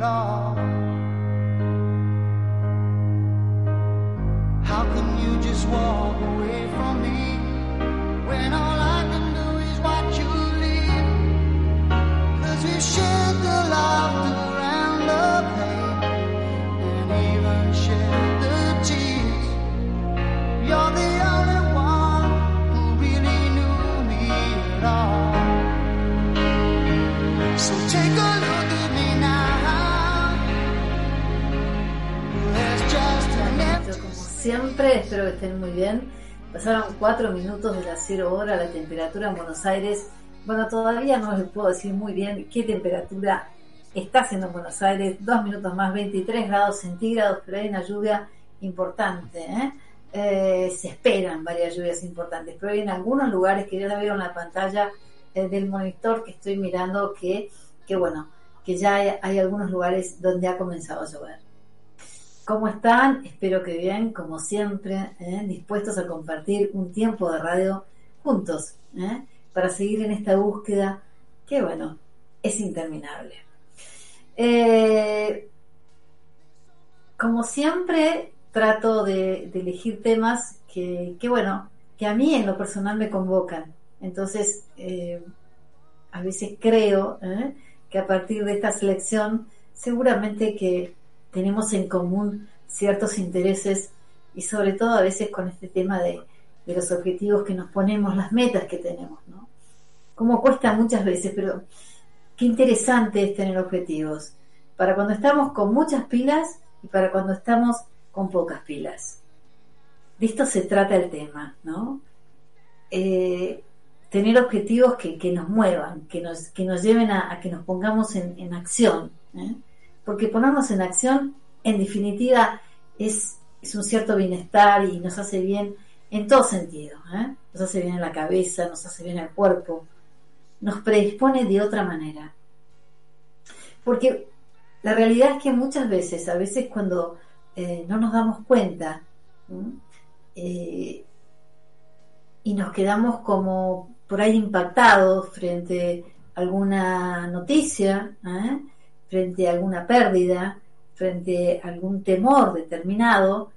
How can you just walk away from me when all I Pasaron cuatro minutos de las cero hora, la temperatura en Buenos Aires. Bueno, todavía no les puedo decir muy bien qué temperatura está haciendo en Buenos Aires. Dos minutos más, 23 grados centígrados, pero hay una lluvia importante. ¿eh? Eh, se esperan varias lluvias importantes, pero hay en algunos lugares que ya la veo en la pantalla eh, del monitor que estoy mirando que, que bueno, que ya hay algunos lugares donde ha comenzado a llover. ¿Cómo están? Espero que bien, como siempre, ¿eh? dispuestos a compartir un tiempo de radio juntos, ¿eh? para seguir en esta búsqueda que, bueno, es interminable. Eh, como siempre, trato de, elegir temas que, que, bueno, que a mí en lo personal me convocan. Entonces, a veces creo que a partir de esta selección, seguramente que tenemos en común ciertos intereses y sobre todo a veces con este tema de, los objetivos que nos ponemos, las metas que tenemos, ¿no? Como cuesta muchas veces, pero qué interesante es tener objetivos, para cuando estamos con muchas pilas y para cuando estamos con pocas pilas. De esto se trata el tema, ¿no? Eh, tener objetivos que, nos muevan, que nos, que nos lleven a, que nos pongamos en, acción. ¿eh? Porque ponernos en acción, en definitiva, es, un cierto bienestar y nos hace bien en todo sentido. ¿eh? Nos hace bien en la cabeza, nos hace bien el cuerpo, nos predispone de otra manera. Porque la realidad es que muchas veces, a veces cuando eh, no nos damos cuenta eh, y nos quedamos como por ahí impactados frente a alguna noticia, ¿eh? Frente a alguna pérdida, frente a algún temor determinado,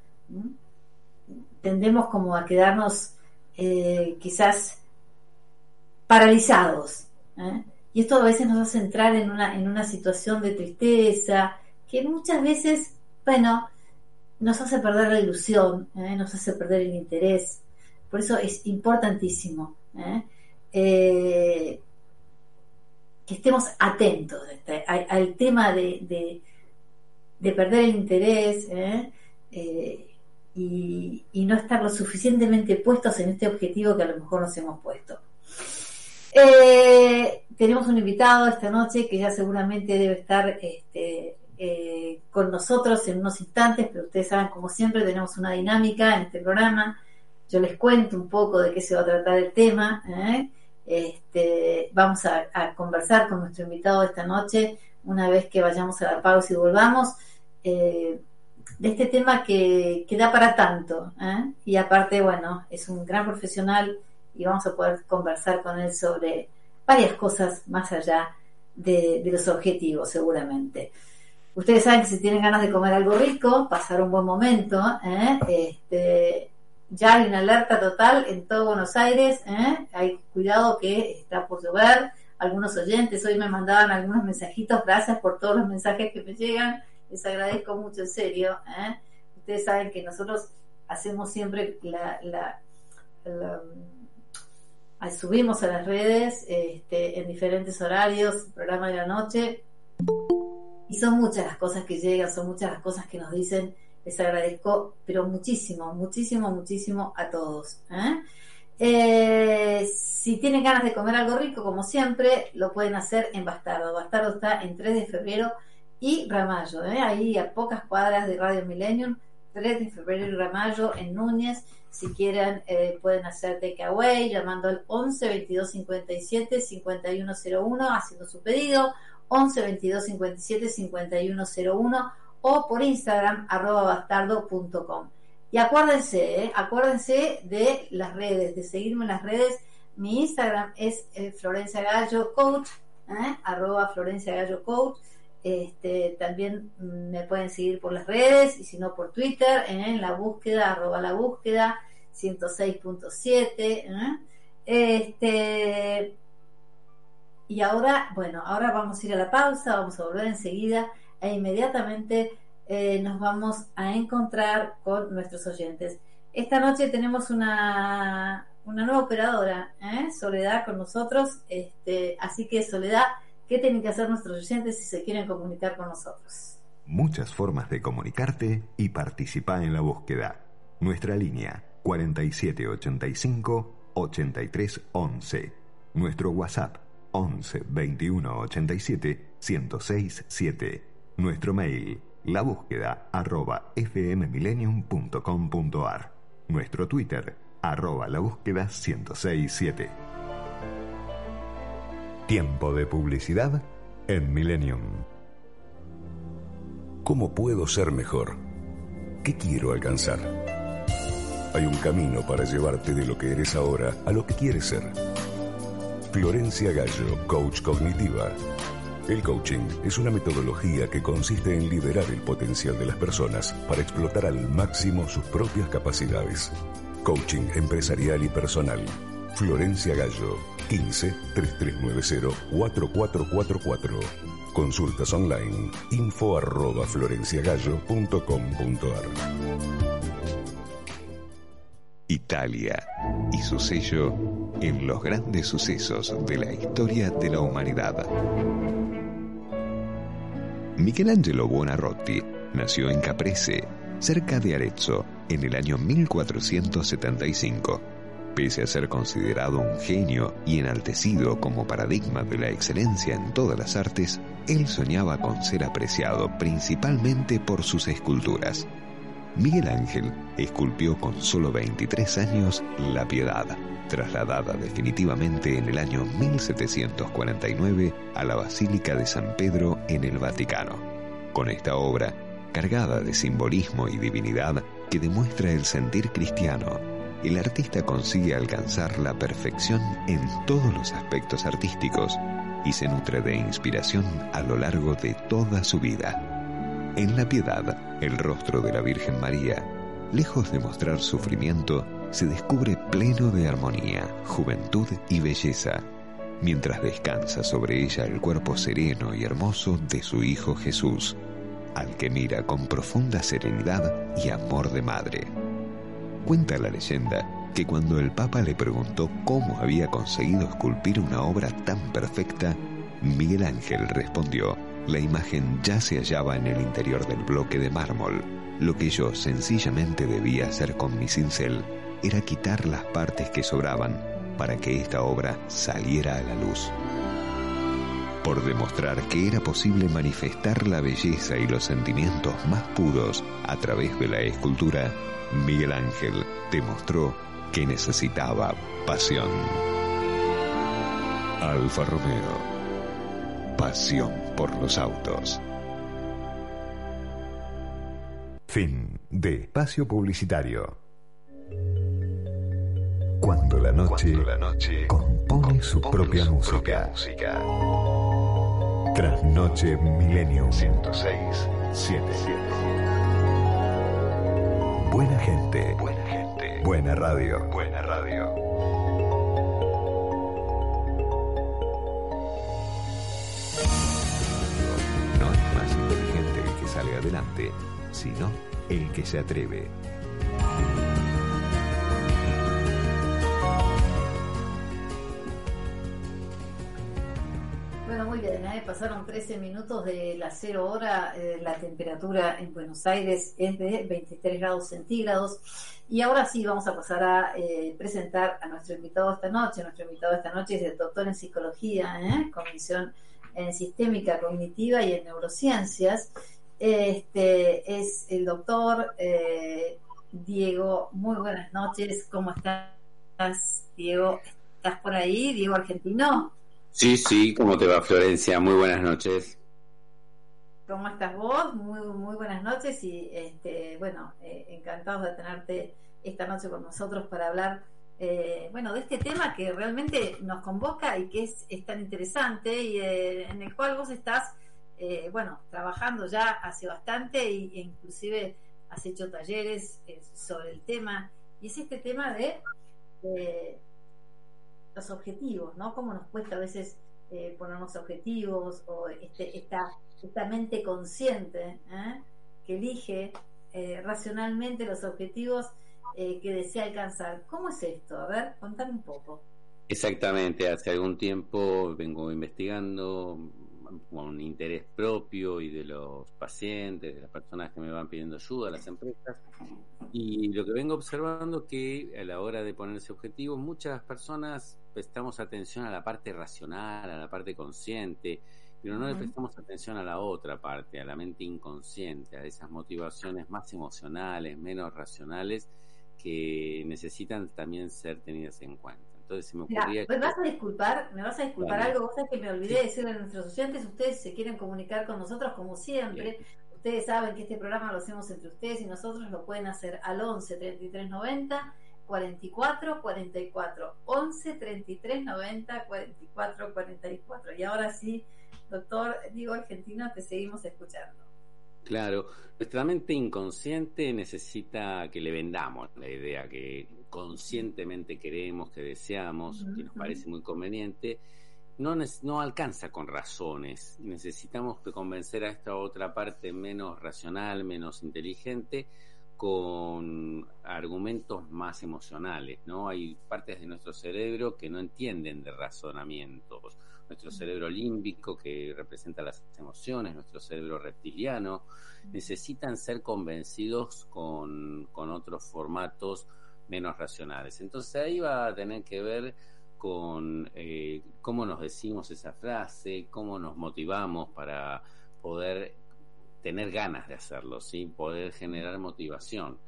tendemos como a quedarnos eh, quizás paralizados. ¿eh? Y esto a veces nos hace entrar en una, en una situación de tristeza, que muchas veces, bueno, nos hace perder la ilusión, ¿eh? nos hace perder el interés. Por eso es importantísimo que estemos atentos este, al, tema de, perder el interés ¿eh? Eh, y, no estar lo suficientemente puestos en este objetivo que a lo mejor nos hemos puesto. Eh, tenemos un invitado esta noche que ya seguramente debe estar este, con nosotros en unos instantes, pero ustedes saben, como siempre, tenemos una dinámica en este programa. yo les cuento un poco de qué se va a tratar el tema. Este, vamos a, conversar con nuestro invitado esta noche, una vez que vayamos a la pausa y volvamos, eh, de este tema que, que, da para tanto. ¿eh? Y aparte, bueno, es un gran profesional y vamos a poder conversar con él sobre varias cosas más allá de, los objetivos, seguramente. Ustedes saben que si tienen ganas de comer algo rico, pasar un buen momento, ¿eh? este, ya hay una alerta total en todo Buenos Aires, ¿eh? hay cuidado que está por llover. Algunos oyentes hoy me mandaban algunos mensajitos, gracias por todos los mensajes que me llegan, les agradezco mucho en serio. ¿eh? Ustedes saben que nosotros hacemos siempre la, la, subimos a las redes este, en diferentes horarios, programa de la noche, y son muchas las cosas que llegan, son muchas las cosas que nos dicen les agradezco, pero muchísimo, muchísimo, muchísimo a todos. ¿eh? Eh, si tienen ganas de comer algo rico, como siempre, lo pueden hacer en Bastardo. Bastardo está en 3 de febrero y Ramallo, ¿eh? ahí a pocas cuadras de Radio Millennium, 3 de febrero y Ramallo en Núñez. Si quieren, pueden hacer takeaway llamando al 11 22 57 5101 haciendo su pedido. 11 22 57 5101 o por Instagram arroba bastardo.com. Y acuérdense, ¿eh? acuérdense de las redes, de seguirme en las redes. Mi Instagram es eh, Florencia Gallo Coach, ¿eh? arroba Florencia Gallo Coach. Este, también me pueden seguir por las redes y si no por Twitter en la búsqueda, arroba la búsqueda 106.7. Este, y ahora, bueno, ahora vamos a ir a la pausa, vamos a volver enseguida e inmediatamente eh, nos vamos a encontrar con nuestros oyentes. Esta noche tenemos una, una nueva operadora, ¿eh? Soledad, con nosotros. Este, así que, Soledad, ¿qué tienen que hacer nuestros oyentes si se quieren comunicar con nosotros? Muchas formas de comunicarte y participar en la búsqueda. Nuestra línea 4785 8311. Nuestro WhatsApp 11 21 87 1067 7. Nuestro mail, la búsqueda arroba. Nuestro Twitter, arroba la búsqueda 1067. Tiempo de publicidad en Millennium. ¿Cómo puedo ser mejor? ¿Qué quiero alcanzar? Hay un camino para llevarte de lo que eres ahora a lo que quieres ser. Florencia Gallo, coach cognitiva el coaching es una metodología que consiste en liberar el potencial de las personas para explotar al máximo sus propias capacidades. Coaching empresarial y personal. Florencia Gallo, 15 3390 4444. Consultas online, info arroba florenciagallo.com.ar. Italia y su sello en los grandes sucesos de la historia de la humanidad. Michelangelo Buonarroti nació en Caprese, cerca de Arezzo, en el año 1475. Pese a ser considerado un genio y enaltecido como paradigma de la excelencia en todas las artes, él soñaba con ser apreciado principalmente por sus esculturas. Miguel Ángel esculpió con solo 23 años La Piedad, trasladada definitivamente en el año 1749 a la Basílica de San Pedro en el Vaticano. Con esta obra, cargada de simbolismo y divinidad que demuestra el sentir cristiano, el artista consigue alcanzar la perfección en todos los aspectos artísticos y se nutre de inspiración a lo largo de toda su vida. En la piedad, el rostro de la Virgen María, lejos de mostrar sufrimiento, se descubre pleno de armonía, juventud y belleza, mientras descansa sobre ella el cuerpo sereno y hermoso de su Hijo Jesús, al que mira con profunda serenidad y amor de madre. Cuenta la leyenda que cuando el Papa le preguntó cómo había conseguido esculpir una obra tan perfecta, Miguel Ángel respondió, la imagen ya se hallaba en el interior del bloque de mármol, lo que yo sencillamente debía hacer con mi cincel era quitar las partes que sobraban para que esta obra saliera a la luz. Por demostrar que era posible manifestar la belleza y los sentimientos más puros a través de la escultura, Miguel Ángel demostró que necesitaba pasión. Alfa Romeo. Pasión por los autos. Fin de espacio publicitario. Cuando la noche, la noche compone, su, propia, música. música. Trasnoche Milenio 106 77. Buena gente. Buena gente. Buena radio. Buena radio. Sale adelante, sino el que se atreve. pasaron 13 minutos de la cero hora, eh, la temperatura en Buenos Aires es de 23 grados centígrados. Y ahora sí vamos a pasar a eh, presentar a nuestro invitado esta noche. Nuestro invitado esta noche es el doctor en psicología, ¿eh? comisión en sistémica cognitiva y en neurociencias. Este es el doctor Diego. Muy buenas noches, ¿cómo estás, Diego? ¿Estás por ahí, Diego Argentino? Sí, sí, ¿cómo te va Florencia? Muy buenas noches. ¿Cómo estás vos? Muy, muy buenas noches y este, bueno, eh, encantados de tenerte esta noche con nosotros para hablar, eh, bueno, de este tema que realmente nos convoca y que es, tan interesante y eh, en el cual vos estás, bueno, trabajando ya hace bastante e inclusive has hecho talleres sobre el tema y es este tema de los objetivos, ¿no? Cómo nos cuesta a veces eh, ponernos objetivos o este, esta, esta mente consciente ¿eh? que elige eh, racionalmente los objetivos que desea alcanzar. ¿Cómo es esto? A ver, contame un poco. Exactamente, hace algún tiempo vengo investigando con interés propio y de los pacientes, de las personas que me van pidiendo ayuda, las empresas. Y lo que vengo observando que a la hora de ponerse objetivos, muchas personas prestamos atención a la parte racional, a la parte consciente, pero no le prestamos atención a la otra parte, a la mente inconsciente, a esas motivaciones más emocionales, menos racionales, que necesitan también ser tenidas en cuenta. Entonces me ocurría... me vas a disculpar, me vas a disculpar algo, vos que me olvidé de decirle a nuestros oyentes, ustedes se quieren comunicar con nosotros como siempre, ustedes saben que este programa lo hacemos entre ustedes y nosotros lo pueden hacer al 11 33 90 44 44 11 33 90 44 44 y ahora sí doctor digo argentino te seguimos escuchando. Claro, nuestra mente inconsciente necesita que le vendamos la idea que conscientemente queremos, que deseamos, que nos parece muy conveniente, no, no alcanza con razones. Necesitamos convencer a esta otra parte menos racional, menos inteligente, con argumentos más emocionales, ¿no? Hay partes de nuestro cerebro que no entienden de razonamientos. Nuestro cerebro límbico, que representa las emociones, nuestro cerebro reptiliano, necesitan ser convencidos con, con otros formatos menos racionales. Entonces ahí va a tener que ver con eh, cómo nos decimos esa frase, cómo nos motivamos para poder tener ganas de hacerlo, ¿sí? poder generar motivación.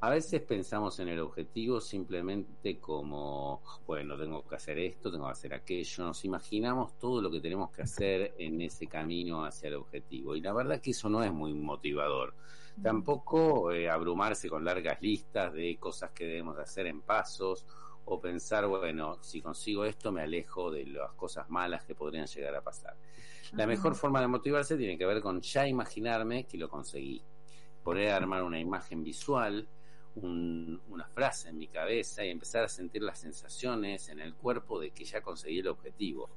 A veces pensamos en el objetivo simplemente como, bueno, tengo que hacer esto, tengo que hacer aquello, nos imaginamos todo lo que tenemos que hacer en ese camino hacia el objetivo. Y la verdad que eso no es muy motivador. Tampoco eh, abrumarse con largas listas de cosas que debemos hacer en pasos o pensar, bueno, si consigo esto me alejo de las cosas malas que podrían llegar a pasar. La mejor forma de motivarse tiene que ver con ya imaginarme que lo conseguí. Poder armar una imagen visual, una frase en mi cabeza y empezar a sentir las sensaciones en el cuerpo de que ya conseguí el objetivo.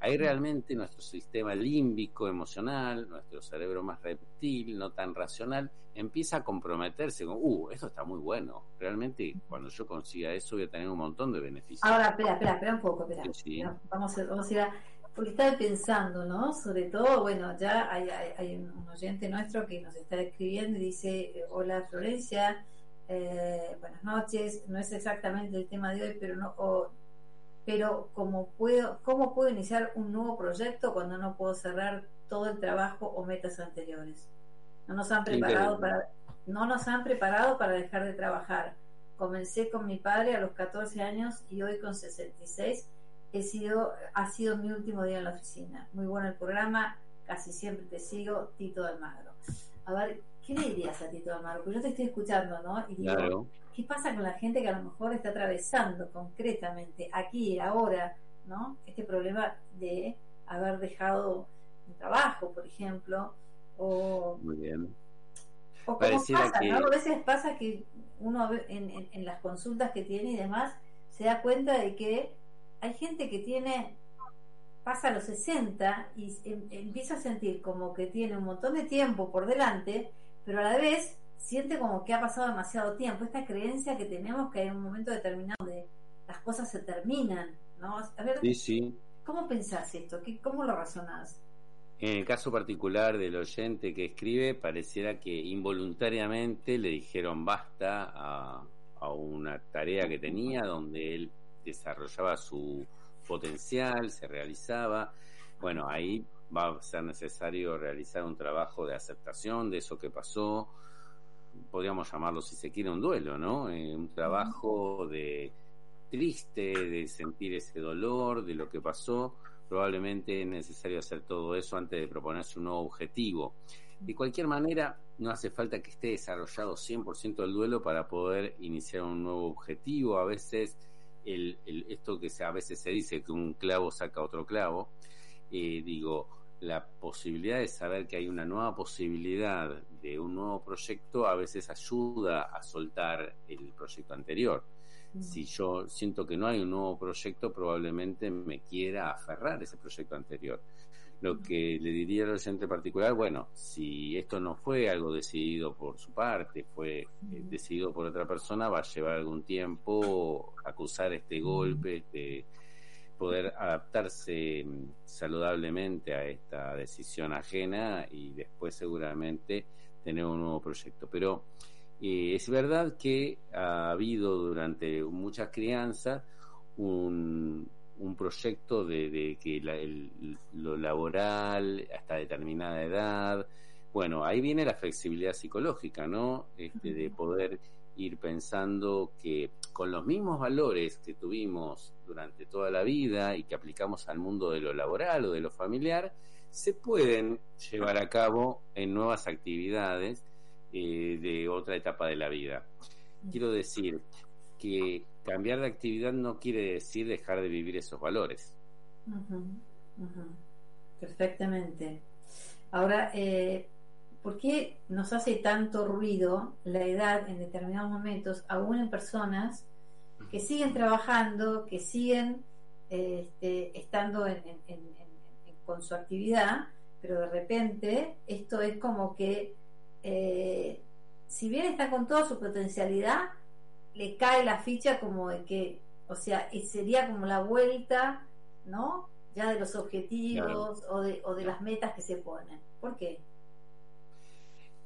Ahí realmente nuestro sistema límbico emocional, nuestro cerebro más reptil, no tan racional, empieza a comprometerse con, uh, esto está muy bueno. Realmente cuando yo consiga eso voy a tener un montón de beneficios. Ahora, espera, espera, espera un poco, espera. Vamos, a, vamos a ir a porque estaba pensando, ¿no? Sobre todo, bueno, ya hay, un oyente nuestro que nos está escribiendo y dice, hola Florencia, eh, buenas noches, no es exactamente el tema de hoy, pero no, pero como puedo, ¿cómo puedo iniciar un nuevo proyecto cuando no puedo cerrar todo el trabajo o metas anteriores? No nos han preparado para, no nos han preparado para dejar de trabajar comencé con mi padre a los 14 años y hoy con 66 he sido, ha sido mi último día en la oficina. Muy bueno el programa, casi siempre te sigo, Tito Almagro. A ver, ¿qué le dirías a Tito Almagro? Porque yo te estoy escuchando, ¿no? Y digo, ¿qué pasa con la gente que a lo mejor está atravesando concretamente, aquí, ahora, ¿no? Este problema de haber dejado un trabajo, por ejemplo, o... Muy bien. O como pasa, ¿no? A veces pasa que uno en, en las consultas que tiene y demás se da cuenta de que hay gente que tiene, pasa a los 60 y em, empieza a sentir como que tiene un montón de tiempo por delante, pero a la vez siente como que ha pasado demasiado tiempo. Esta creencia que tenemos que hay un momento determinado de las cosas se terminan, ¿no? A ver, sí, sí. ¿cómo pensás esto? ¿Qué, ¿Cómo lo razonás? En el caso particular del oyente que escribe, pareciera que involuntariamente le dijeron basta a, a una tarea que tenía donde él desarrollaba su potencial, se realizaba. Bueno, ahí va a ser necesario realizar un trabajo de aceptación de eso que pasó. Podríamos llamarlo, si se quiere, un duelo, ¿no? Eh, un trabajo de triste, de sentir ese dolor, de lo que pasó. Probablemente es necesario hacer todo eso antes de proponerse un nuevo objetivo. De cualquier manera, no hace falta que esté desarrollado 100% el duelo para poder iniciar un nuevo objetivo. A veces el, esto que a veces se dice que un clavo saca otro clavo, eh, digo, la posibilidad de saber que hay una nueva posibilidad de un nuevo proyecto a veces ayuda a soltar el proyecto anterior. Mm. Si yo siento que no hay un nuevo proyecto, probablemente me quiera aferrar ese proyecto anterior. Lo que le diría al oyente particular, bueno, si esto no fue algo decidido por su parte, fue eh, decidido por otra persona, va a llevar algún tiempo acusar este golpe, de poder adaptarse mm, saludablemente a esta decisión ajena y después seguramente tener un nuevo proyecto. Pero eh, es verdad que ha habido durante muchas crianzas un, un proyecto de, que lo laboral hasta determinada edad, bueno, ahí viene la flexibilidad psicológica, ¿no? Este, de poder ir pensando que con los mismos valores que tuvimos durante toda la vida y que aplicamos al mundo de lo laboral o de lo familiar, se pueden llevar a cabo en nuevas actividades eh, de otra etapa de la vida. Quiero decir que cambiar de actividad no quiere decir dejar de vivir esos valores. Perfectamente. Ahora, eh, ¿por qué nos hace tanto ruido la edad en determinados momentos, aún en personas que siguen trabajando, que siguen este, estando con su actividad, pero de repente esto es como que, eh, si bien está con toda su potencialidad, le cae la ficha como de que, o sea, sería como la vuelta, ¿no? Ya de los objetivos o, de, o de las metas que se ponen. ¿Por qué?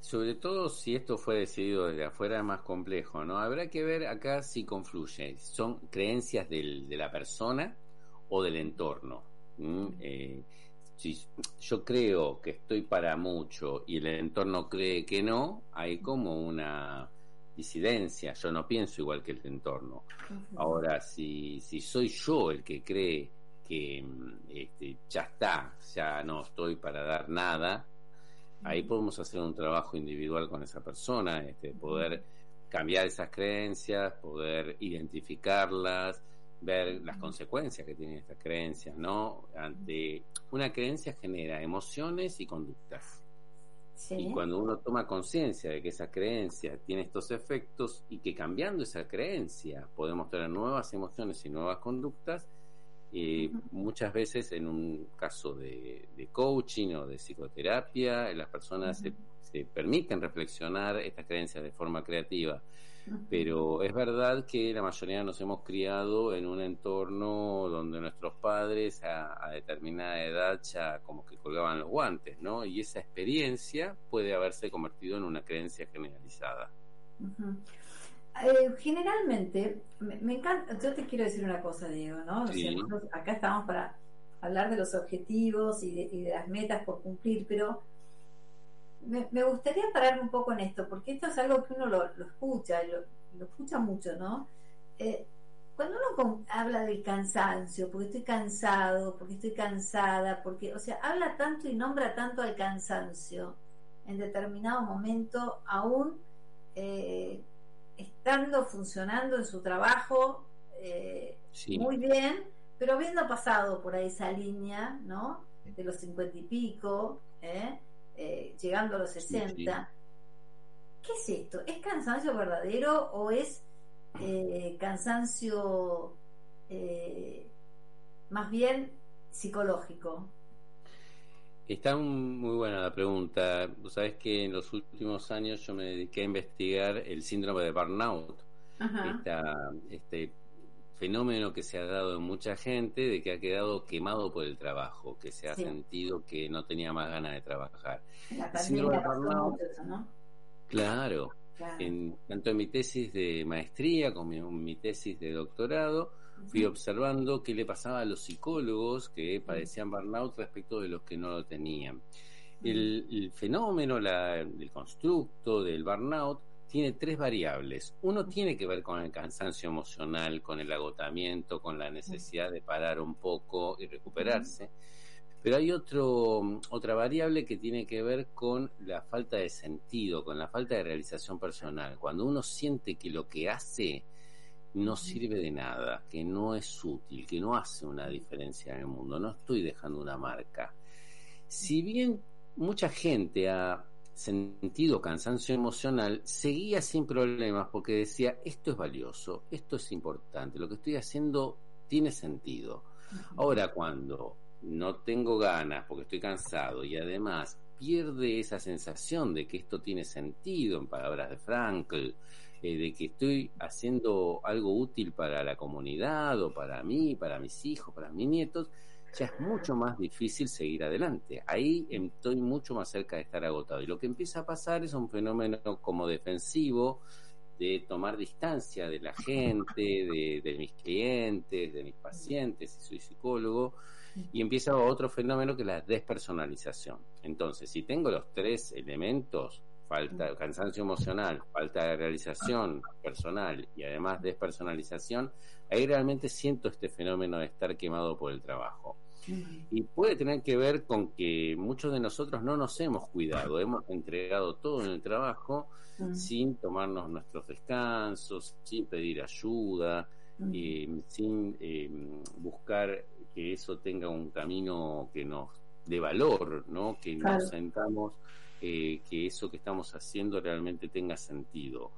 Sobre todo si esto fue decidido desde afuera es más complejo, ¿no? Habrá que ver acá si confluye. ¿Son creencias del, de la persona o del entorno? Eh, si yo creo que estoy para mucho y el entorno cree que no, hay como una disidencia, yo no pienso igual que el entorno. Ahora, si, si soy yo el que cree que mm, este, ya está, ya no estoy para dar nada, ahí podemos hacer un trabajo individual con esa persona, este, poder cambiar esas creencias, poder identificarlas, ver las consecuencias que tienen estas creencias, ¿no? Ante una creencia genera emociones y conductas. Y cuando uno toma conciencia de que esa creencia tiene estos efectos y que cambiando esa creencia podemos tener nuevas emociones y nuevas conductas, eh, muchas veces en un caso de, coaching o de psicoterapia, las personas se, se, permiten reflexionar estas creencias de forma creativa. Pero es verdad que la mayoría nos hemos criado en un entorno donde nuestros padres a, determinada edad ya como que colgaban los guantes, ¿no? Y esa experiencia puede haberse convertido en una creencia generalizada. Eh, generalmente, me, encanta, yo te quiero decir una cosa, Diego, ¿no? acá estamos para hablar de los objetivos y de, las metas por cumplir, pero me, gustaría parar un poco en esto, porque esto es algo que uno lo, escucha, lo, lo escucha mucho, ¿no? Eh, cuando uno habla del cansancio, porque estoy cansado, porque estoy cansada, porque, o sea, habla tanto y nombra tanto al cansancio en determinado momento, aún eh, estando funcionando en su trabajo eh, muy bien, pero habiendo pasado por ahí esa línea, ¿no? De los cincuenta y pico, ¿eh? llegando a los sesenta. ¿Qué es esto? ¿Es cansancio verdadero o es eh, cansancio eh, más bien psicológico? Está muy buena la pregunta. Vos sabés que en los últimos años yo me dediqué a investigar el síndrome de burnout. este fenómeno que se ha dado en mucha gente de que ha quedado quemado por el trabajo, que se ha sentido que no tenía más ganas de trabajar. síndrome de burnout, Claro, en, tanto en mi tesis de maestría como en mi tesis de doctorado, fui observando qué le pasaba a los psicólogos que padecían burnout respecto de los que no lo tenían. El, fenómeno, el constructo del burnout tiene tres variables. Uno tiene que ver con el cansancio emocional, con el agotamiento, con la necesidad de parar un poco y recuperarse. Pero hay otro, otra variable que tiene que ver con la falta de sentido, con la falta de realización personal. Cuando uno siente que lo que hace no sirve de nada, que no es útil, que no hace una diferencia en el mundo, no estoy dejando una marca. Si bien mucha gente ha sentido cansancio emocional, seguía sin problemas porque decía, esto es valioso, esto es importante, lo que estoy haciendo tiene sentido. Ahora, cuando no tengo ganas porque estoy cansado y además pierde esa sensación de que esto tiene sentido, en palabras de Frankl, eh, de que estoy haciendo algo útil para la comunidad o para mí, para mis hijos, para mis nietos, ya es mucho más difícil seguir adelante. Ahí estoy mucho más cerca de estar agotado. Y lo que empieza a pasar es un fenómeno como defensivo, de tomar distancia de la gente, de, de mis clientes, de mis pacientes, si soy psicólogo, y empieza otro fenómeno que es la despersonalización. Entonces, si tengo los tres elementos, falta de cansancio emocional, falta de realización personal y además despersonalización, ahí realmente siento este fenómeno de estar quemado por el trabajo. Y puede tener que ver con que muchos de nosotros no nos hemos cuidado, hemos entregado todo en el trabajo sin tomarnos nuestros descansos, sin pedir ayuda, eh, sin eh, buscar que eso tenga un camino que nos dé valor, ¿no? Que nos sentamos, eh, que eso que estamos haciendo realmente tenga sentido.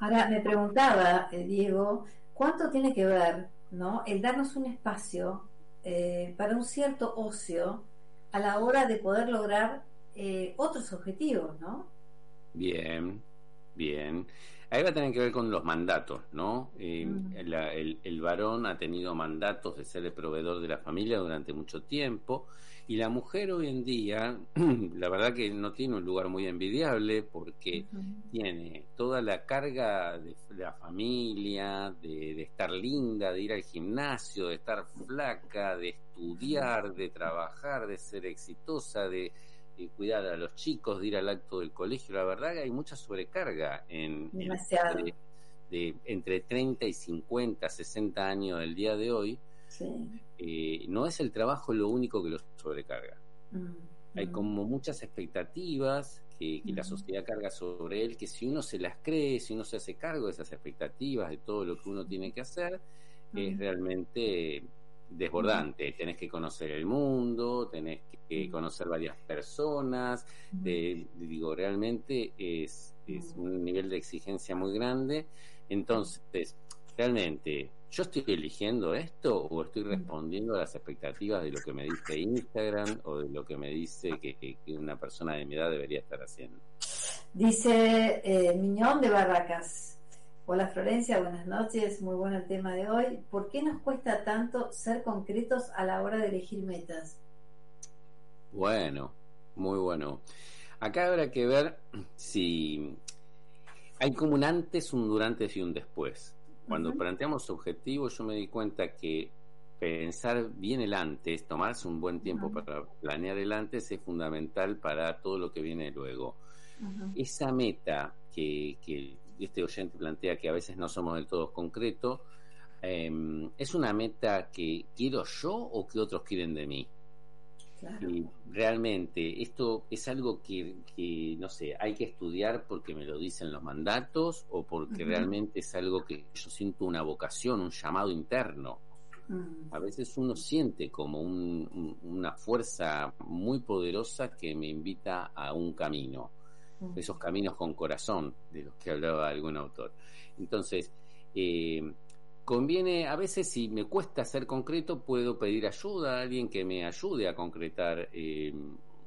Ahora, me preguntaba, eh, Diego, ¿cuánto tiene que ver, ¿no? El darnos un espacio eh, para un cierto ocio a la hora de poder lograr otros objetivos, ¿no? Bien, bien. Ahí va a tener que ver con los mandatos, ¿no? Eh, el, el, varón ha tenido mandatos de ser el proveedor de la familia durante mucho tiempo y la mujer hoy en día, la verdad que no tiene un lugar muy envidiable porque tiene toda la carga de, la familia, de, de estar linda, de ir al gimnasio, de estar flaca, de estudiar, de trabajar, de ser exitosa, de cuidar a los chicos, de ir al acto del colegio. La verdad que hay mucha sobrecarga en, de, entre 30 y 50, 60 años del día de hoy. Eh, no es el trabajo lo único que los sobrecarga. Mm, hay mm. como muchas expectativas que, la mm. sociedad carga sobre él, que si uno se las cree, si uno se hace cargo de esas expectativas, de todo lo que uno tiene que hacer, es realmente desbordante. Tenés que conocer el mundo, tenés que conocer varias personas. digo, realmente es, es un nivel de exigencia muy grande. Entonces, realmente, ¿yo estoy eligiendo esto o estoy respondiendo a las expectativas de lo que me dice Instagram o de lo que me dice que, una persona de mi edad debería estar haciendo? Dice eh, Miñón de Barracas. Hola Florencia, buenas noches, muy bueno el tema de hoy. ¿Por qué nos cuesta tanto ser concretos a la hora de elegir metas? Bueno, muy bueno. Acá habrá que ver si hay como un antes, un durante y un después. Cuando planteamos objetivos, yo me di cuenta que pensar bien el antes, tomarse un buen tiempo para planear el antes es fundamental para todo lo que viene luego. Esa meta que, que este oyente plantea que a veces no somos del todo concretos, em, ¿es una meta que quiero yo o que otros quieren de mí? Y realmente esto es algo que, no sé, hay que estudiar porque me lo dicen los mandatos o porque realmente es algo que yo siento una vocación, un llamado interno. Mm. A veces uno siente como una fuerza muy poderosa que me invita a un camino, mm. esos caminos con corazón de los que hablaba algún autor. Entonces, eh, conviene, a veces si me cuesta ser concreto, puedo pedir ayuda a alguien que me ayude a concretar eh,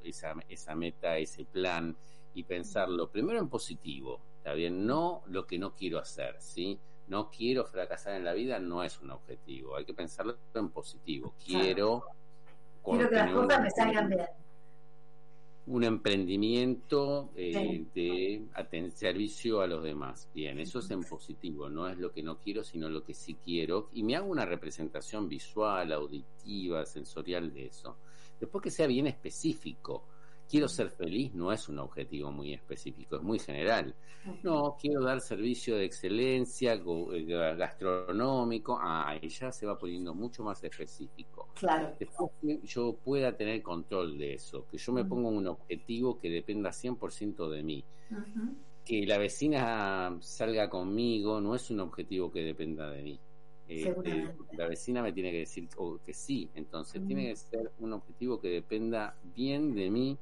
esa, esa meta, ese plan y pensarlo primero en positivo, ¿está bien? No lo que no quiero hacer, ¿sí? No quiero fracasar en la vida, no es un objetivo, hay que pensarlo en positivo. Quiero... Quiero que las cosas me salgan bien un emprendimiento eh, de servicio a los demás. Bien, eso es en positivo, no es lo que no quiero, sino lo que sí quiero. Y me hago una representación visual, auditiva, sensorial de eso. Después que sea bien específico quiero ser feliz no es un objetivo muy específico, es muy general. No, quiero dar servicio de excelencia eh, gastronómico, ah, ahí ya se va poniendo mucho más específico. Claro. Después que yo pueda tener control de eso, que yo me ponga un objetivo que dependa 100% de mí. Que la vecina salga conmigo no es un objetivo que dependa de mí. Este, la vecina me tiene que decir que sí, entonces tiene que ser un objetivo que dependa bien de mí,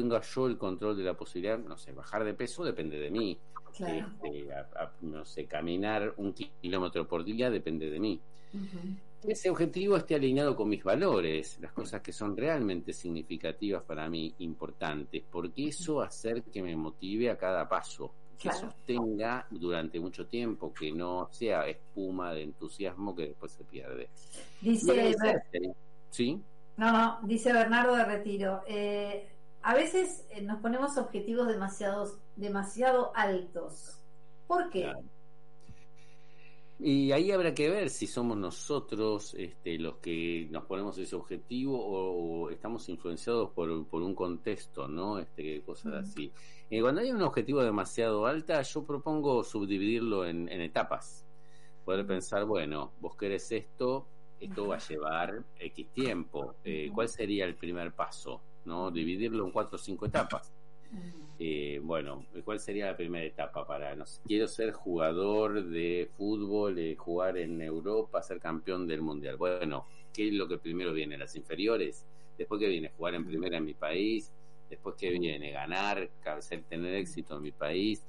tenga yo el control de la posibilidad, no sé, bajar de peso depende de mí, este, no sé, caminar un kilómetro por día depende de mí. Ese objetivo esté alineado con mis valores, las cosas que son realmente significativas para mí, importantes, porque eso hacer que me motive a cada paso que sostenga durante mucho tiempo, que no sea espuma de entusiasmo que después se pierde. Dice, ¿sí? No, no, dice Bernardo de Retiro. Eh, a veces eh, nos ponemos objetivos demasiados, demasiado altos. ¿Por qué? Y ahí habrá que ver si somos nosotros este, los que nos ponemos ese objetivo o, estamos influenciados por, un contexto, ¿no? Este, cosas así. Eh, cuando hay un objetivo demasiado alta, yo propongo subdividirlo en, etapas. Poder pensar, bueno, vos querés esto, esto va a llevar X tiempo. Eh, ¿Cuál sería el primer paso? ¿No? Dividirlo en cuatro o cinco etapas. Eh, bueno, ¿cuál sería la primera etapa para, no quiero ser jugador de fútbol, eh, jugar en Europa, ser campeón del mundial? Bueno, ¿qué es lo que primero viene? Las inferiores, después que viene jugar en primera en mi país, después que viene ganar, tener éxito en mi país.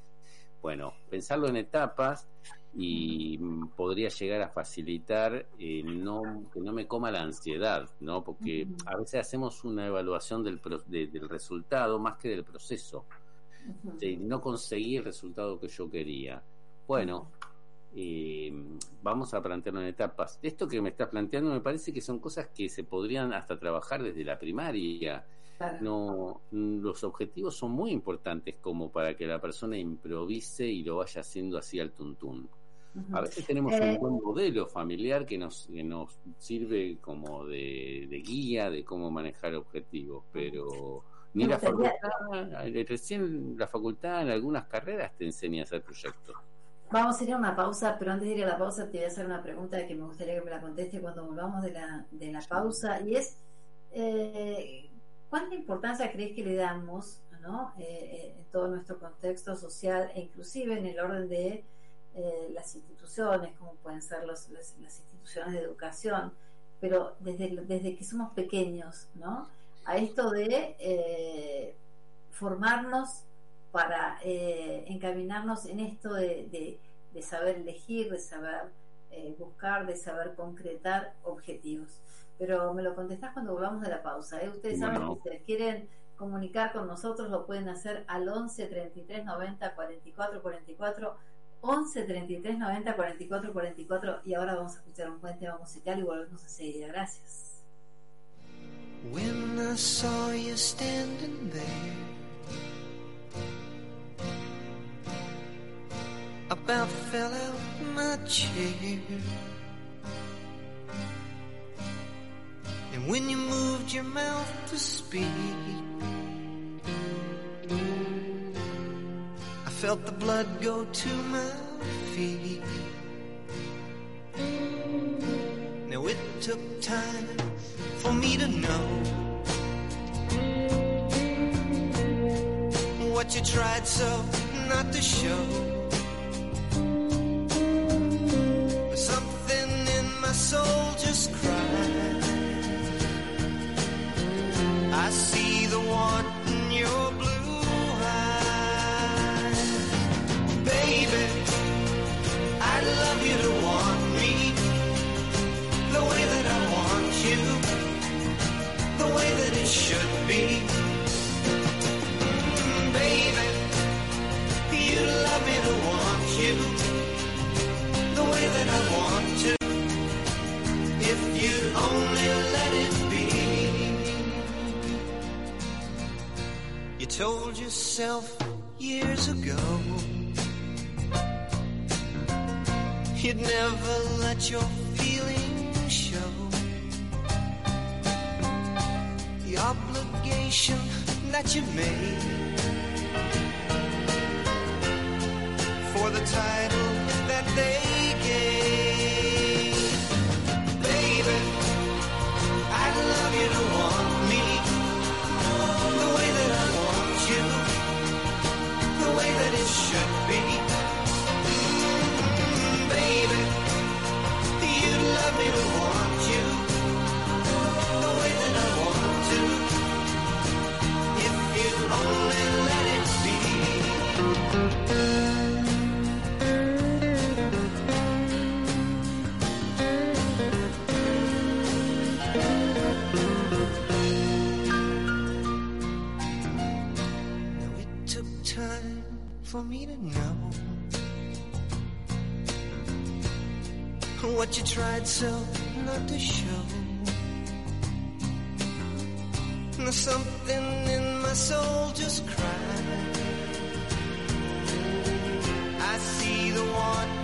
Bueno, pensarlo en etapas y podría llegar a facilitar eh, no que no me coma la ansiedad, ¿no? Porque a veces hacemos una evaluación del, del resultado más que del proceso. De no conseguir el resultado que yo quería. Bueno, eh, vamos a plantearlo en etapas. Esto que me estás planteando me parece que son cosas que se podrían hasta trabajar desde la primaria. No, los objetivos son muy importantes como para que la persona improvise y lo vaya haciendo así al tuntún. A veces tenemos un eh, buen modelo familiar que nos, que nos sirve como de, guía de cómo manejar objetivos, pero ni la facultad, eh, recién la facultad en algunas carreras te enseña a hacer proyectos. Vamos a ir a una pausa, pero antes de ir a la pausa te voy a hacer una pregunta que me gustaría que me la conteste cuando volvamos de la, de la pausa y es eh, ¿cuánta importancia crees que le damos ¿no? en todo nuestro contexto social e inclusive en el orden de eh, las instituciones, como pueden ser las, instituciones de educación, pero desde, desde que somos pequeños, ¿no? A esto de eh, formarnos para eh, encaminarnos en esto de, saber elegir, de saber buscar, de saber concretar objetivos. Pero me lo contestás cuando volvamos de la pausa. Ustedes saben que si quieren comunicar con nosotros lo pueden hacer al 11 33 90 44 44 11 33 90 44 44 y ahora vamos a escuchar un buen tema musical y volvemos a seguir. Gracias. When I saw you standing there, about fell out my chair. And when you moved your mouth to speak, felt the blood go to my feet. Now it took time for me to know what you tried so not to show. years ago. You'd never let your feelings show. The obligation that you made what you tried so not to show. Now something in my soul just cried. I see the one.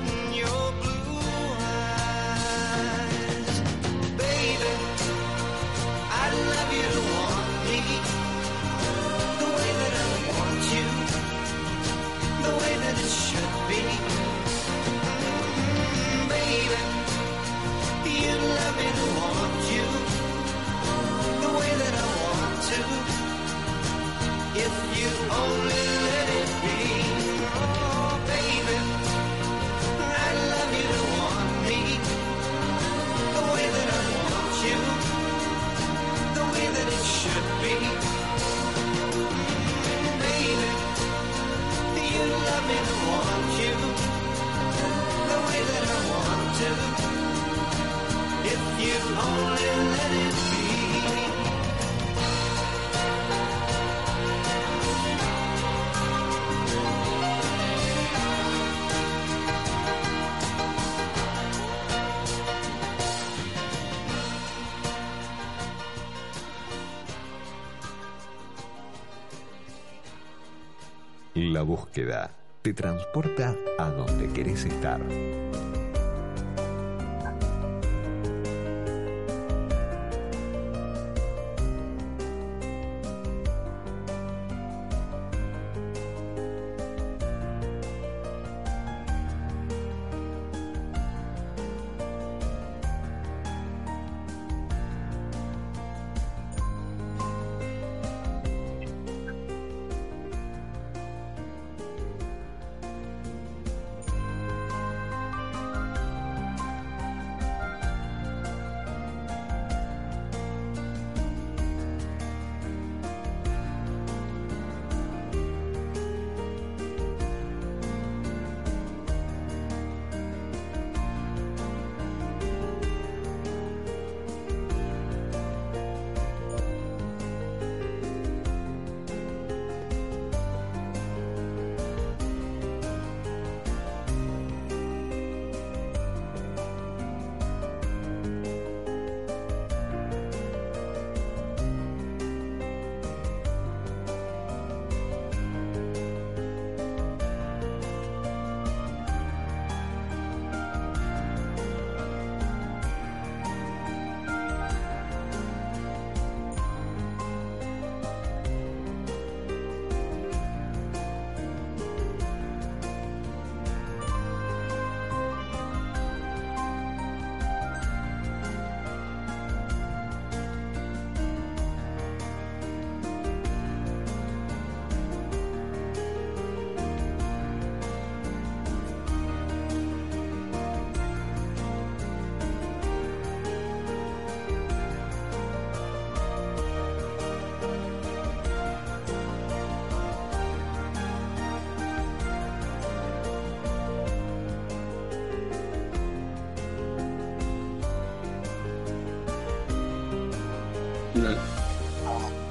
te transporta a donde querés estar.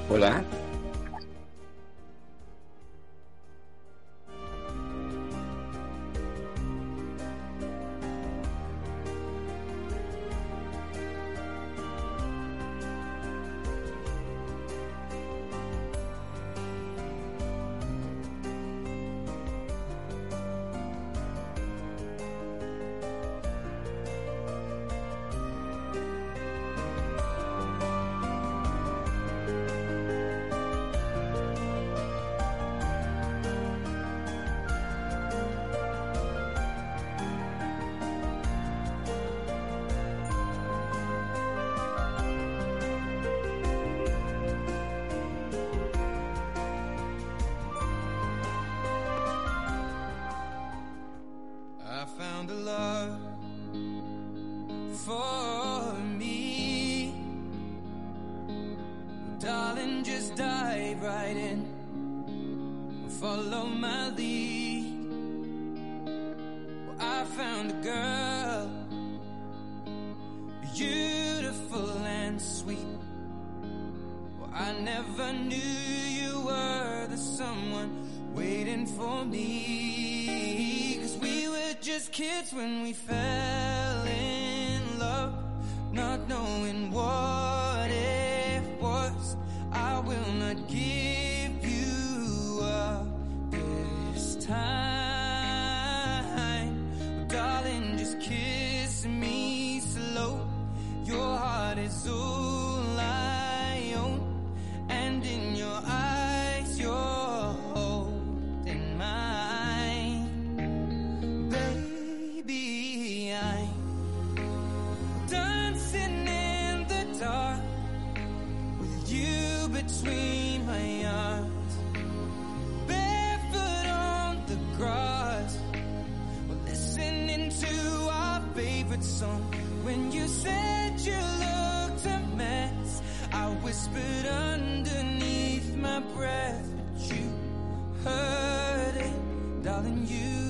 Hola. between my arms, barefoot on the grass. We're listening to our favorite song. When you said you looked a mess, I whispered underneath my breath, but you heard it, darling. You.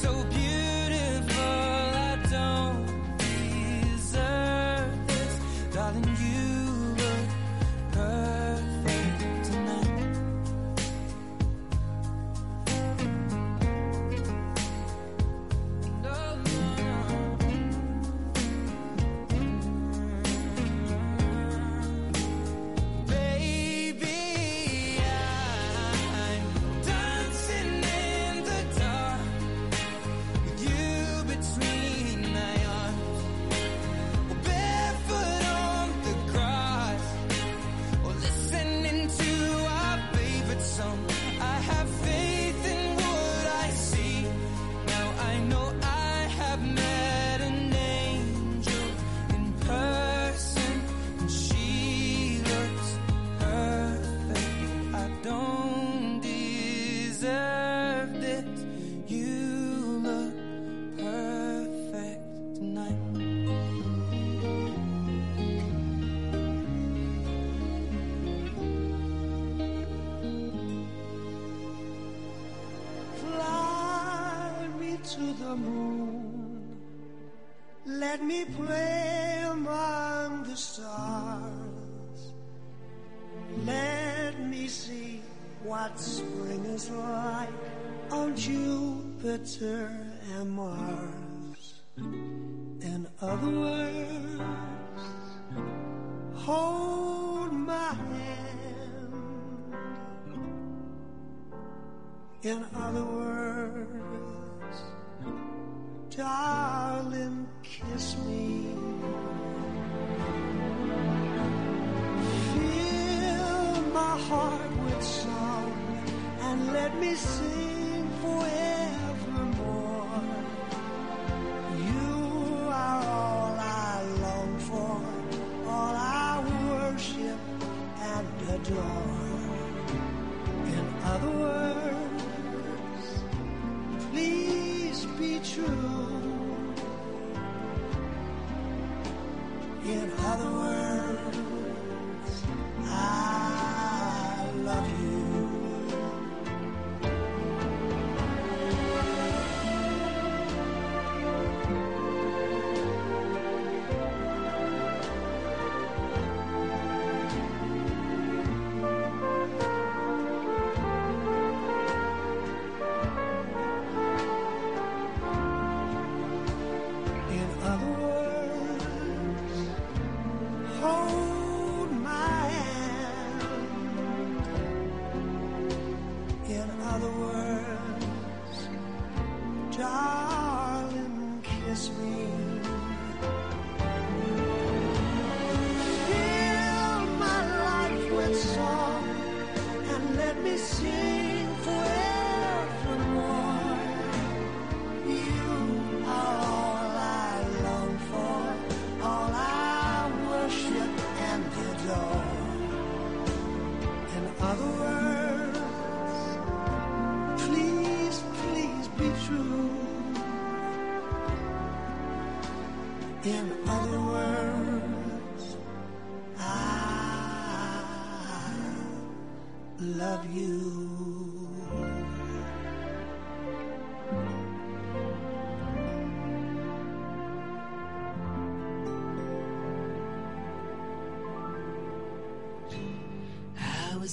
so beautiful. And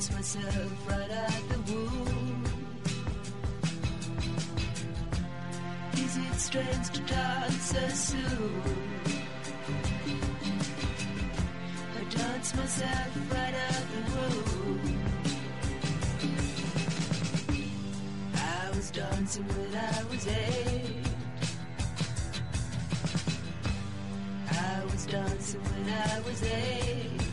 Dance myself right out the womb. Is it strange to dance so soon? I dance myself right out the womb. I was dancing when I was eight. I was dancing when I was eight.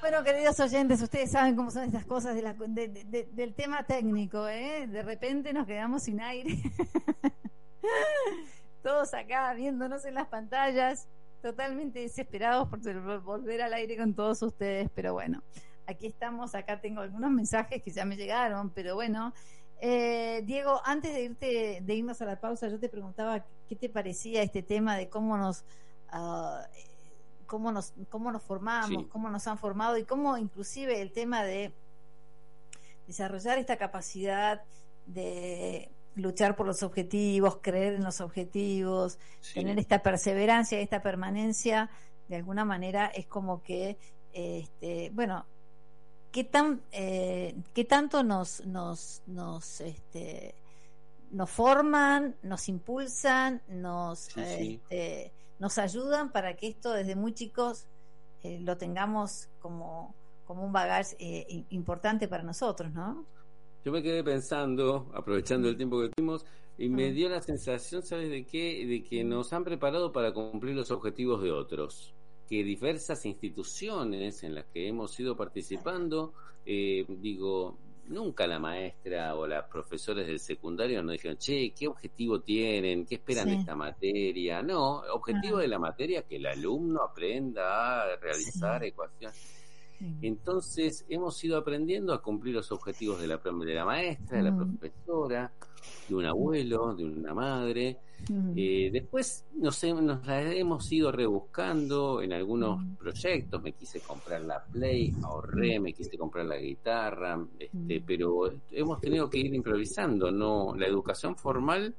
Bueno, queridos oyentes, ustedes saben cómo son estas cosas del tema técnico, ¿eh? De repente nos quedamos sin aire. Todos acá viéndonos en las pantallas, totalmente desesperados por vol- volver al aire con todos ustedes, pero bueno, aquí estamos, acá tengo algunos mensajes que ya me llegaron, pero bueno. Eh, Diego, antes de irte, de irnos a la pausa, yo te preguntaba qué te parecía este tema de cómo nos ah, cómo nos, cómo nos formamos, Sí. cómo nos han formado y cómo inclusive el tema de desarrollar esta capacidad de luchar por los objetivos, creer en los objetivos, Sí. tener esta perseverancia, esta permanencia, de alguna manera es como que, este, bueno, qué tan, eh, qué tanto nos, nos, nos, este, nos forman, nos impulsan, nos, Sí, sí. este, nos ayudan para que esto desde muy chicos eh, lo tengamos como, como un bagaje eh, importante para nosotros, ¿no? Yo me quedé pensando, aprovechando el tiempo que tuvimos, y me dio la sensación, ¿sabes de qué? De que nos han preparado para cumplir los objetivos de otros. Que diversas instituciones en las que hemos ido participando, eh, digo, nunca la maestra o las profesores del secundario nos dijeron, che, ¿qué objetivo tienen? ¿Qué esperan de esta materia? No, objetivo Ah. de la materia es que el alumno aprenda a realizar ecuaciones. Entonces hemos ido aprendiendo a cumplir los objetivos de la, de la maestra, de la profesora, de un abuelo, de una madre. Eh, después nos, nos la hemos ido rebuscando en algunos proyectos. Me quise comprar la Play, ahorré, me quise comprar la guitarra, este, pero hemos tenido que ir improvisando. No, la educación formal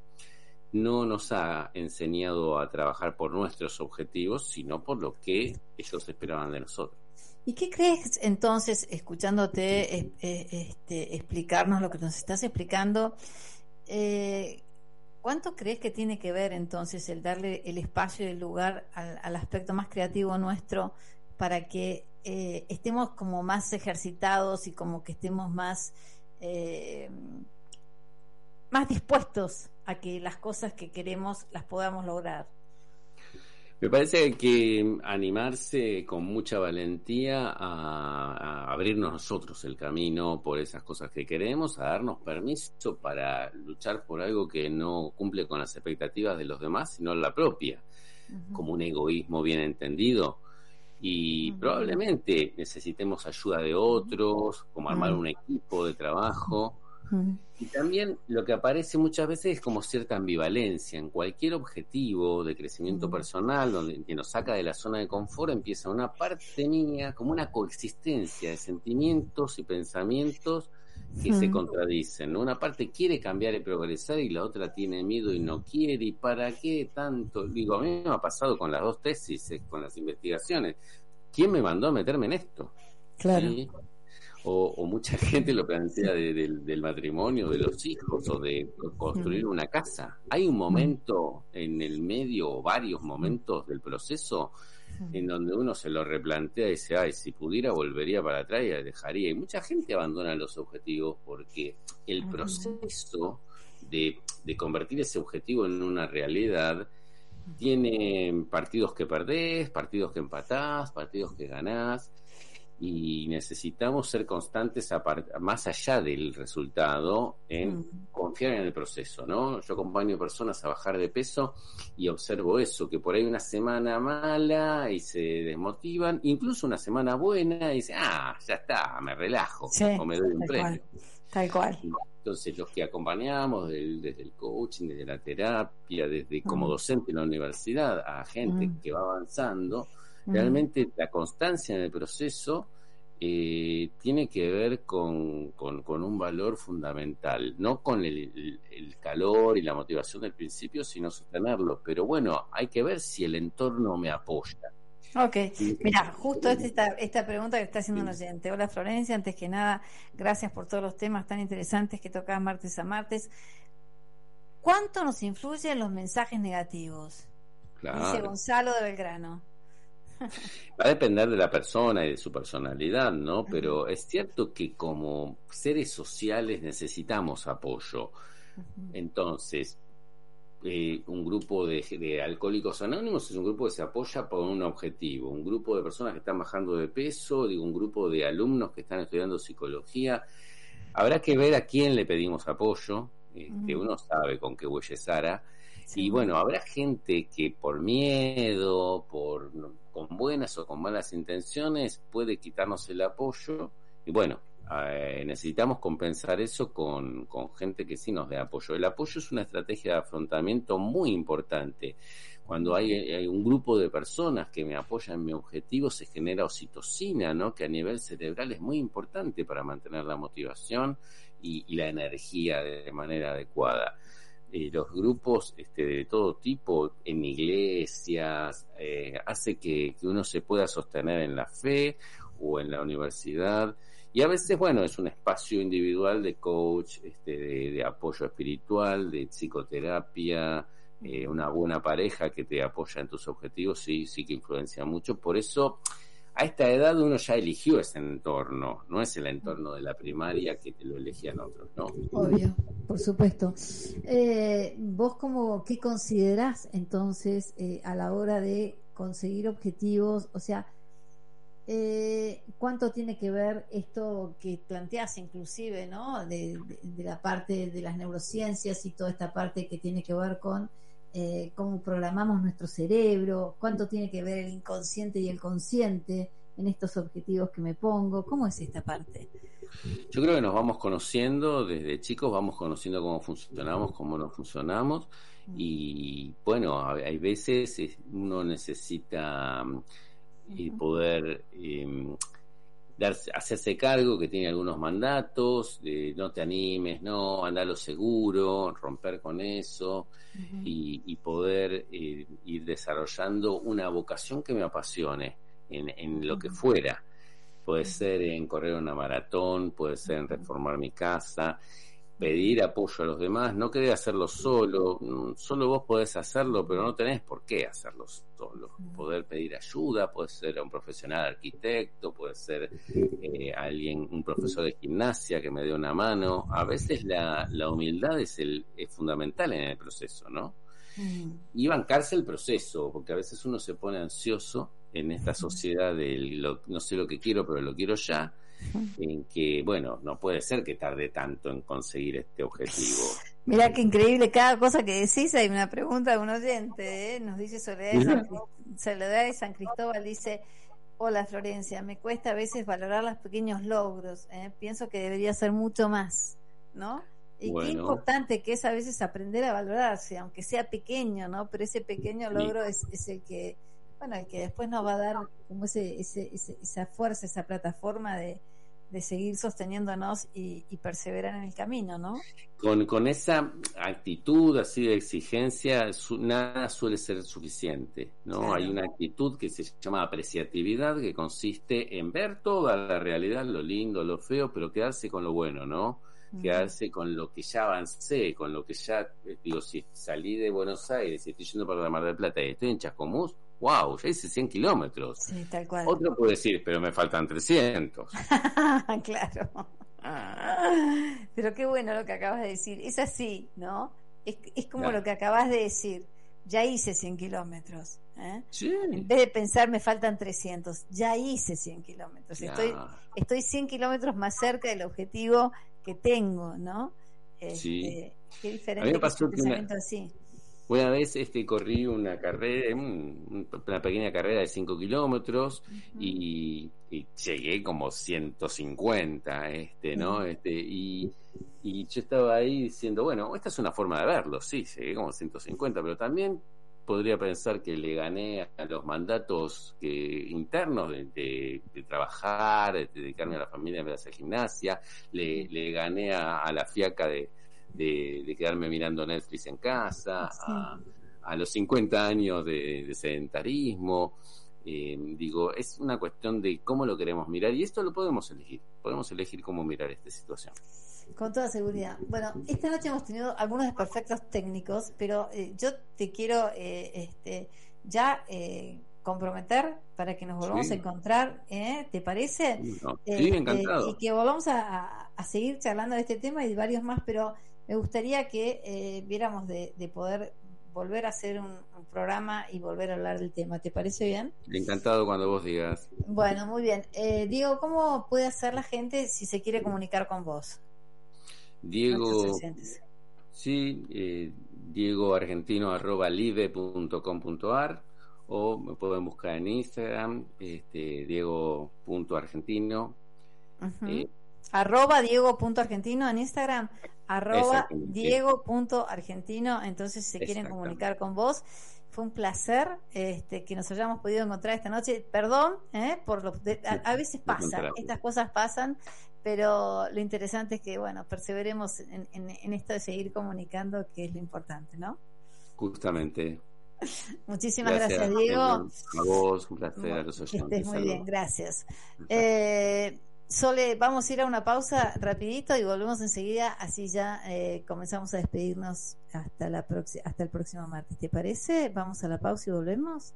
no nos ha enseñado a trabajar por nuestros objetivos, sino por lo que ellos esperaban de nosotros. ¿Y qué crees entonces, escuchándote este, explicarnos lo que nos estás explicando, eh, cuánto crees que tiene que ver entonces el darle el espacio y el lugar al, al aspecto más creativo nuestro para que eh, estemos como más ejercitados y como que estemos más, eh, más dispuestos a que las cosas que queremos las podamos lograr? Me parece que animarse con mucha valentía a, a abrirnos nosotros el camino por esas cosas que queremos, a darnos permiso para luchar por algo que no cumple con las expectativas de los demás, sino la propia, como un egoísmo bien entendido. Y probablemente necesitemos ayuda de otros, como armar un equipo de trabajo. Mm, Y también lo que aparece muchas veces es como cierta ambivalencia. En cualquier objetivo de crecimiento Ujú. personal, donde que nos saca de la zona de confort, empieza una parte mía, como una coexistencia de sentimientos y pensamientos que se Ujú. contradicen. ¿no? Una parte quiere cambiar y progresar y la otra tiene miedo y no quiere. ¿Y para qué tanto? Digo, a mí me ha pasado con las dos tesis, eh, con las investigaciones. ¿Quién me mandó a meterme en esto? Claro. ¿sí? O, o mucha gente lo plantea de- del, del matrimonio, de los hijos o de construir una casa. Hay un momento en el medio o varios momentos del proceso en donde uno se lo replantea y dice, ay, si pudiera volvería para atrás y dejaría. Y mucha gente abandona los objetivos porque el proceso de, de convertir ese objetivo en una realidad tiene partidos que perdés, partidos que empatás, partidos que ganás y necesitamos ser constantes a más allá del resultado en Mm. confiar en el proceso, ¿no? Yo acompaño personas a bajar de peso y observo eso, que por ahí una semana mala y se desmotivan, incluso una semana buena y dicen, ah, ya está, me relajo Sí, o me doy un tal premio. Tal cual. Entonces, los que acompañamos del- desde el coaching, desde la terapia, desde como docente en la universidad, a gente Mm. que va avanzando. Realmente la constancia en el proceso eh, tiene que ver con, con- con un valor fundamental, no con el, el- calor y la motivación del principio, sino sostenerlo. Pero bueno, hay que ver si el entorno me apoya. Ok, mira, justo esta, esta, pregunta que está haciendo un oyente. Hola Florencia, antes que nada, gracias por todos los temas tan interesantes que tocas martes a martes. ¿Cuánto nos influyen los mensajes negativos? Dice Claro. Gonzalo de Belgrano. Va a depender de la persona y de su personalidad, ¿no? Pero es cierto que como seres sociales necesitamos apoyo. Entonces, eh, un grupo de, de alcohólicos anónimos es un grupo que se apoya por un objetivo. Un grupo de personas que están bajando de peso, digo, un grupo de alumnos que están estudiando psicología. Habrá que ver a quién le pedimos apoyo. Este. Uno sabe con qué huelle Sara. Sí. Y bueno, habrá gente que por miedo, por con buenas o con malas intenciones, puede quitarnos el apoyo. Y bueno, eh, necesitamos compensar eso con, con gente que sí nos dé apoyo. El apoyo es una estrategia de afrontamiento muy importante. Cuando hay, hay un grupo de personas que me apoyan en mi objetivo, se genera oxitocina, ¿no? que a nivel cerebral es muy importante para mantener la motivación y, y la energía de manera adecuada eh, los grupos este, de todo tipo en iglesias, eh, hace que, uno se pueda sostener en la fe o en la universidad. Y a veces, bueno, es un espacio individual de coach, este, de, de apoyo espiritual, de psicoterapia, eh, una buena pareja que te apoya en tus objetivos, sí, sí que influencia mucho. Por eso a esta edad uno ya eligió ese entorno, no es el entorno de la primaria que te lo elegían otros, ¿no? Obvio, por supuesto. Eh, ¿Vos como qué considerás entonces eh, a la hora de conseguir objetivos? O sea, eh, ¿cuánto tiene que ver esto que planteas inclusive, ¿no? De, de- de la parte de las neurociencias y toda esta parte que tiene que ver con eh, cómo programamos nuestro cerebro, cuánto tiene que ver el inconsciente y el consciente en estos objetivos que me pongo, ¿cómo es esta parte? Yo creo que nos vamos conociendo desde chicos, vamos conociendo cómo funcionamos, cómo no funcionamos y bueno, hay veces uno necesita eh, poder eh, darse, hacerse cargo que tiene algunos mandatos, de no te animes, no, anda a lo seguro, romper con eso y, y poder eh, ir desarrollando una vocación que me apasione en, en lo que fuera. Puede ser en correr una maratón, puede ser en reformar mi casa, pedir apoyo a los demás, no querer hacerlo solo, mm, solo vos podés hacerlo, pero no tenés por qué hacerlo solo. Poder pedir ayuda, puede ser a un profesional arquitecto, puede ser eh, alguien, un profesor de gimnasia que me dé una mano. A veces la, la humildad es, el, es fundamental en el proceso, ¿no? y bancarse el proceso, porque a veces uno se pone ansioso en esta sociedad de lo- no sé lo que quiero, pero lo quiero ya, en que, bueno, no puede ser que tarde tanto en conseguir este objetivo. Mira qué increíble, cada cosa que decís hay una pregunta de un oyente, ¿eh? nos dice Soledad de, San, Soledad de San Cristóbal, dice, hola Florencia, me cuesta a veces valorar los pequeños logros, ¿eh? pienso que debería ser mucho más, ¿no? Y qué importante que es a veces aprender a valorarse, aunque sea pequeño, ¿no? Pero ese pequeño Sí. logro es, es el que, bueno, el que después nos va a dar como ese, ese, ese- esa fuerza, esa plataforma de, de seguir sosteniéndonos y, y perseverar en el camino, ¿no? Con, con esa actitud así de exigencia, su- nada suele ser suficiente, ¿no? Claro. Hay una actitud que se llama apreciatividad, que consiste en ver toda la realidad, lo lindo, lo feo, pero quedarse con lo bueno, ¿no? quedarse con lo que ya avancé, con lo que ya, eh, digo, si salí de Buenos Aires y estoy yendo para la Mar del Plata y estoy en Chascomús, wow, ya hice 100 kilómetros. Sí, tal cual. Otro puede decir, pero me faltan 300. claro. Pero qué bueno lo que acabas de decir. Es así, ¿no? Es, es como Claro. lo que acabas de decir. Ya hice 100 kilómetros. ¿eh? Sí. En vez de pensar me faltan 300, ya hice 100 kilómetros. Estoy, Claro. estoy 100 kilómetros más cerca del objetivo que tengo, ¿no? Sí. Este, Qué A mí diferente me pasó que una- así. Una vez este, corrí una carrera, un- una pequeña carrera de 5 kilómetros y, y llegué como 150, este, ¿no? Este, y, y yo estaba ahí diciendo, bueno, esta es una forma de verlo, sí, llegué como 150, pero también podría pensar que le gané a los mandatos que, internos de, de- de trabajar, de dedicarme a la familia en vez de hacer gimnasia, le, le gané a, a la fiaca de, de, de quedarme mirando Netflix en casa, a, a los 50 años de, de sedentarismo. eh, digo, es una cuestión de cómo lo queremos mirar y esto lo podemos elegir. Podemos elegir cómo mirar esta situación. Con toda seguridad. Bueno, esta noche hemos tenido algunos desperfectos técnicos, pero eh, yo te quiero eh, este, ya eh, comprometer para que nos volvamos Sí. a encontrar, ¿eh? ¿te parece? No, sí, eh, encantado. y que volvamos a- a seguir charlando de este tema y de varios más, pero me gustaría que eh, viéramos de, de poder volver a hacer un, un programa y volver a hablar del tema. ¿Te parece bien? Encantado cuando vos digas. Bueno, muy bien. Eh, Diego, ¿cómo puede hacer la gente si se quiere comunicar con vos? Diego, sí, eh, Diego Argentino arroba live.com.ar o me pueden buscar en Instagram, este, Diego.argentino. Ujú. eh, arroba diego.argentino en Instagram, arroba diego.argentino, entonces si se quieren comunicar con vos. Fue un placer este, que nos hayamos podido encontrar esta noche. Perdón, ¿eh? por lo, de- a, a veces pasa, contrario. estas cosas pasan, pero lo interesante es que, bueno, perseveremos en, en- en esto de seguir comunicando, que es lo importante, ¿no? Justamente. Muchísimas gracias, Diego. A vos, un placer a los Que oyentes. estés muy bien, gracias. Eh, Sole, vamos a ir a una pausa rapidito y volvemos enseguida, así ya eh, comenzamos a despedirnos hasta la hasta el próximo martes. ¿Te parece? Vamos a la pausa y volvemos.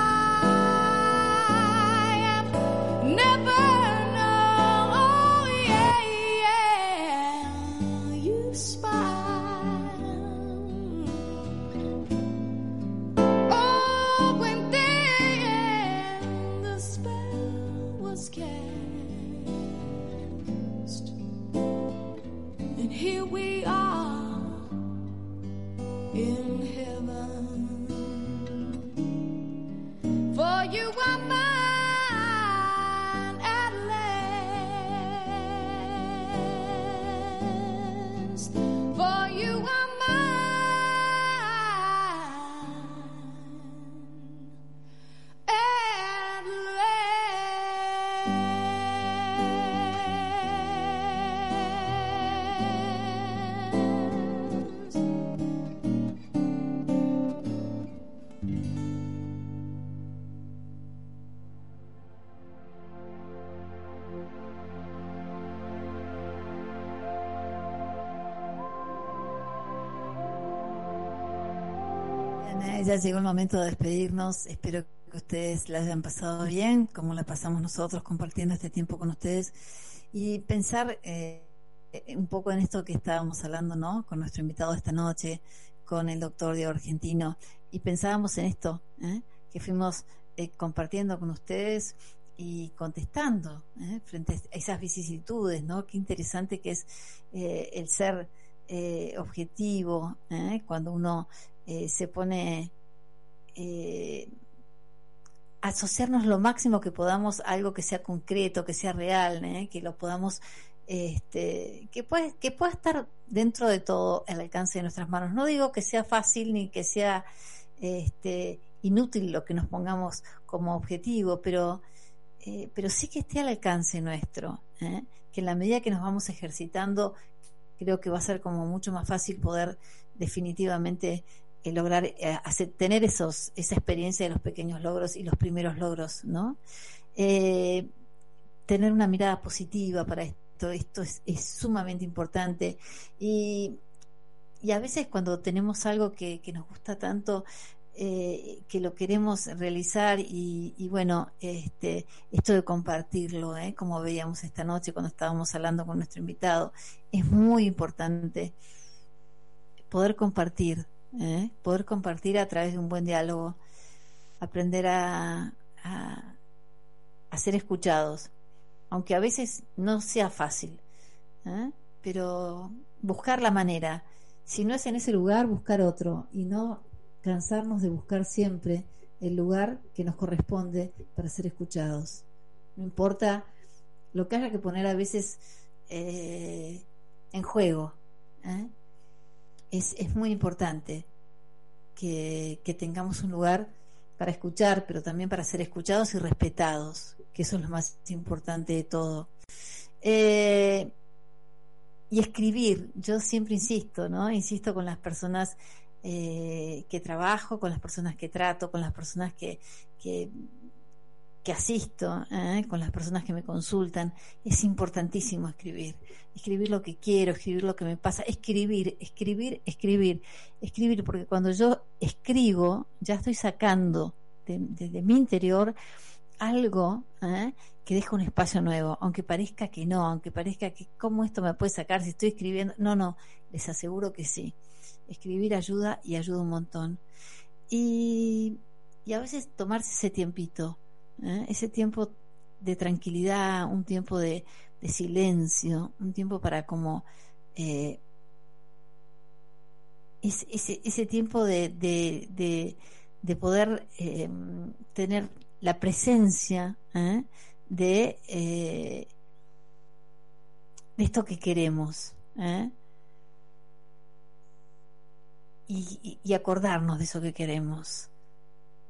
llegó el momento de despedirnos. Espero que ustedes la hayan pasado bien, como la pasamos nosotros compartiendo este tiempo con ustedes. Y pensar eh, un poco en esto que estábamos hablando, ¿no? Con nuestro invitado esta noche, con el doctor Diego Argentino. Y pensábamos en esto, ¿eh? que fuimos eh, compartiendo con ustedes y contestando ¿eh? frente a esas vicisitudes, ¿no? Qué interesante que es el ser objetivo, cuando uno se pone eh, asociarnos lo máximo que podamos a algo que sea concreto, que sea real, ¿eh? que lo podamos, este, que pueda estar dentro de todo al alcance de nuestras manos. No digo que sea fácil ni que sea este, inútil lo que nos pongamos como objetivo, pero, eh, pero sí que esté al alcance nuestro, que en la medida que nos vamos ejercitando, creo que va a ser como mucho más fácil poder definitivamente eh, lograr eh, tener esos esa experiencia de los pequeños logros y los primeros logros, ¿no? Eh, tener una mirada positiva para esto, esto es, sumamente importante y, a veces cuando tenemos algo que, nos gusta tanto, que lo queremos realizar y, bueno, este, esto de compartirlo, como veíamos esta noche cuando estábamos hablando con nuestro invitado, es muy importante poder compartir, ¿eh? poder compartir a través de un buen diálogo, aprender a, a, ser escuchados, aunque a veces no sea fácil, ¿eh? pero buscar la manera, si no es en ese lugar, buscar otro y no cansarnos de buscar siempre el lugar que nos corresponde para ser escuchados. No importa lo que haya que poner a veces eh, en juego. ¿eh? Es, es, muy importante que, que, tengamos un lugar para escuchar, pero también para ser escuchados y respetados, que eso es lo más importante de todo. Eh, y escribir, yo siempre insisto, ¿no? Insisto con las personas eh, que trabajo, con las personas que trato, con las personas que, que, que asisto, ¿eh? con las personas que me consultan. Es importantísimo escribir. Escribir lo que quiero, escribir lo que me pasa, escribir, escribir, escribir, escribir, porque cuando yo escribo, ya estoy sacando de, de, de mi interior algo ¿eh? que deja un espacio nuevo, aunque parezca que no, aunque parezca que cómo esto me puede sacar si estoy escribiendo. No, no, les aseguro que sí escribir ayuda y ayuda un montón. Y, y a veces tomarse ese tiempito, ¿eh? ese tiempo de tranquilidad, un tiempo de silencio, un tiempo para como eh, ese, ese, tiempo de, de, de, de poder eh, tener la presencia de, de esto que queremos. y- y acordarnos de eso que queremos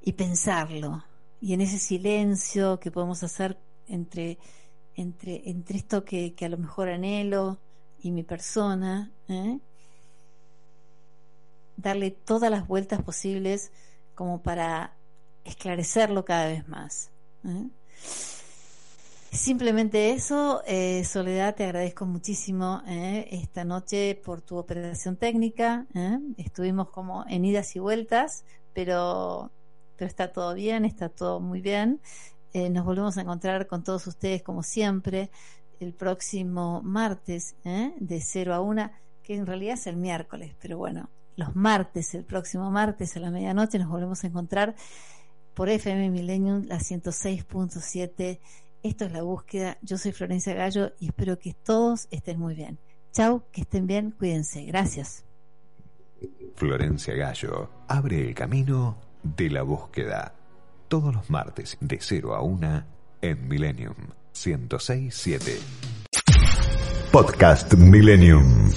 y pensarlo y en ese silencio que podemos hacer entre entre entre esto que, que a lo mejor anhelo y mi persona ¿eh? darle todas las vueltas posibles como para esclarecerlo cada vez más ¿eh? Simplemente eso, eh, Soledad, te agradezco muchísimo esta noche por tu operación técnica. Estuvimos como en idas y vueltas, pero, pero está todo bien, está todo muy bien. Eh, nos volvemos a encontrar con todos ustedes como siempre el próximo martes eh, de 0 a 1, que en realidad es el miércoles, pero bueno, los martes, el próximo martes a la medianoche nos volvemos a encontrar por FM Millennium, la 106.7. Esto es la búsqueda. Yo soy Florencia Gallo y espero que todos estén muy bien. Chau, que estén bien, cuídense. Gracias. Florencia Gallo abre el camino de la búsqueda. Todos los martes de 0 a 1 en Millennium 1067. Podcast Millennium.